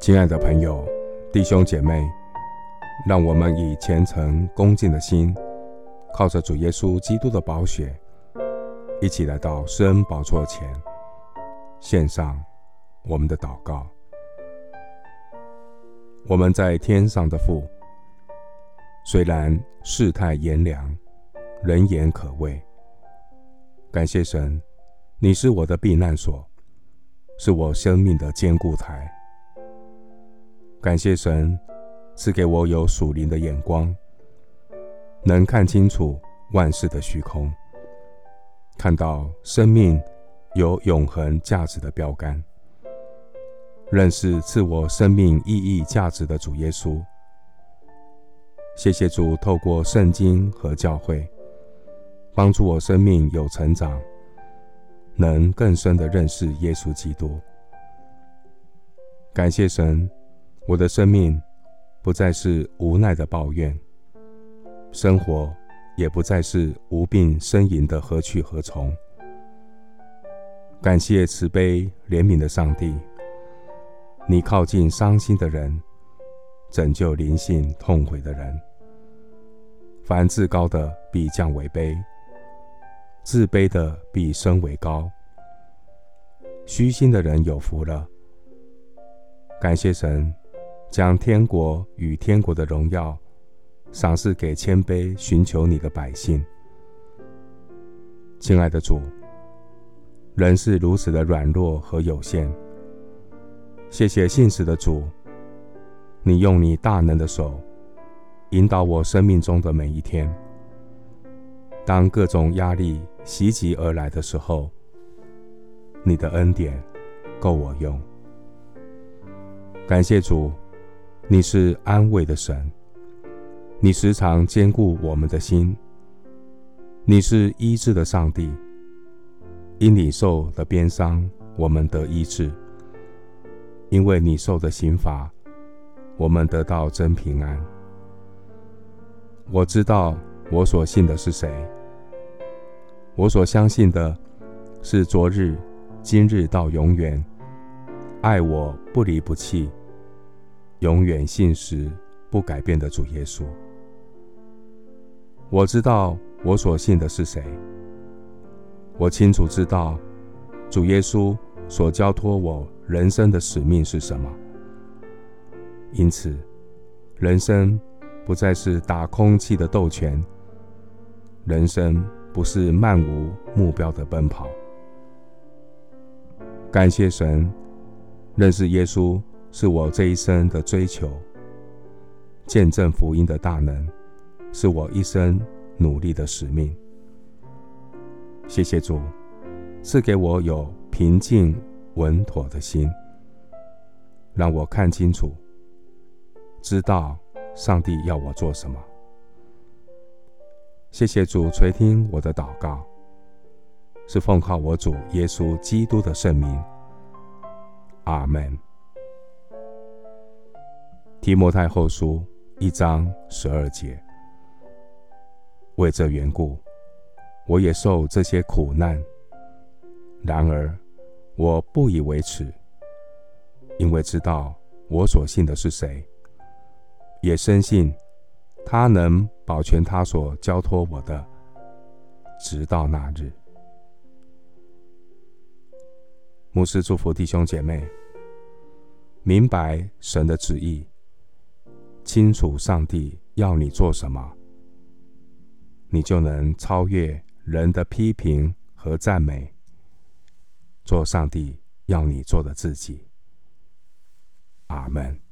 亲爱的朋友、弟兄姐妹，让我们以虔诚恭敬的心，靠着主耶稣基督的宝血，一起来到施恩宝座前，献上我们的祷告。我们在天上的父，虽然世态炎凉，人言可畏，感谢神，你是我的避难所，是我生命的坚固台。感谢神赐给我有属灵的眼光，能看清楚万事的虚空，看到生命有永恒价值的标杆，认识赐我生命意义价值的主耶稣。谢谢主透过圣经和教会，帮助我生命有成长，能更深的认识耶稣基督。感谢神。我的生命不再是无奈的抱怨，生活也不再是无病呻吟的何去何从。感谢慈悲怜悯的上帝，你靠近伤心的人，拯救灵性痛悔的人。凡自高的必降为卑，自卑的必升为高。虚心的人有福了。感谢神。将天国与天国的荣耀赏赐给谦卑寻求你的百姓。亲爱的主，人是如此的软弱和有限。谢谢信实的主，你用你大能的手引导我生命中的每一天。当各种压力袭击而来的时候，你的恩典够我用。感谢主。你是安慰的神，你时常坚固我们的心。你是医治的上帝，因你受的鞭伤，我们得医治；因为你受的刑罚，我们得到真平安。我知道我所信的是谁，我所相信的是昨日、今日到永远，爱我不离不弃。永远信实不改变的主耶稣，我知道我所信的是谁。我清楚知道主耶稣所交托我人生的使命是什么。因此，人生不再是打空气的斗拳，人生不是漫无目标的奔跑。感谢神，认识耶稣。是我这一生的追求，见证福音的大能，是我一生努力的使命。谢谢主，赐给我有平静稳妥的心，让我看清楚，知道上帝要我做什么。谢谢主垂听我的祷告，是奉靠我主耶稣基督的圣名。阿门。提摩太后书一章十二节，为这缘故，我也受这些苦难。然而，我不以为耻，因为知道我所信的是谁，也深信他能保全他所交托我的，直到那日。牧师祝福弟兄姐妹，明白神的旨意。清楚上帝要你做什么，你就能超越人的批评和赞美，做上帝要你做的自己。阿门。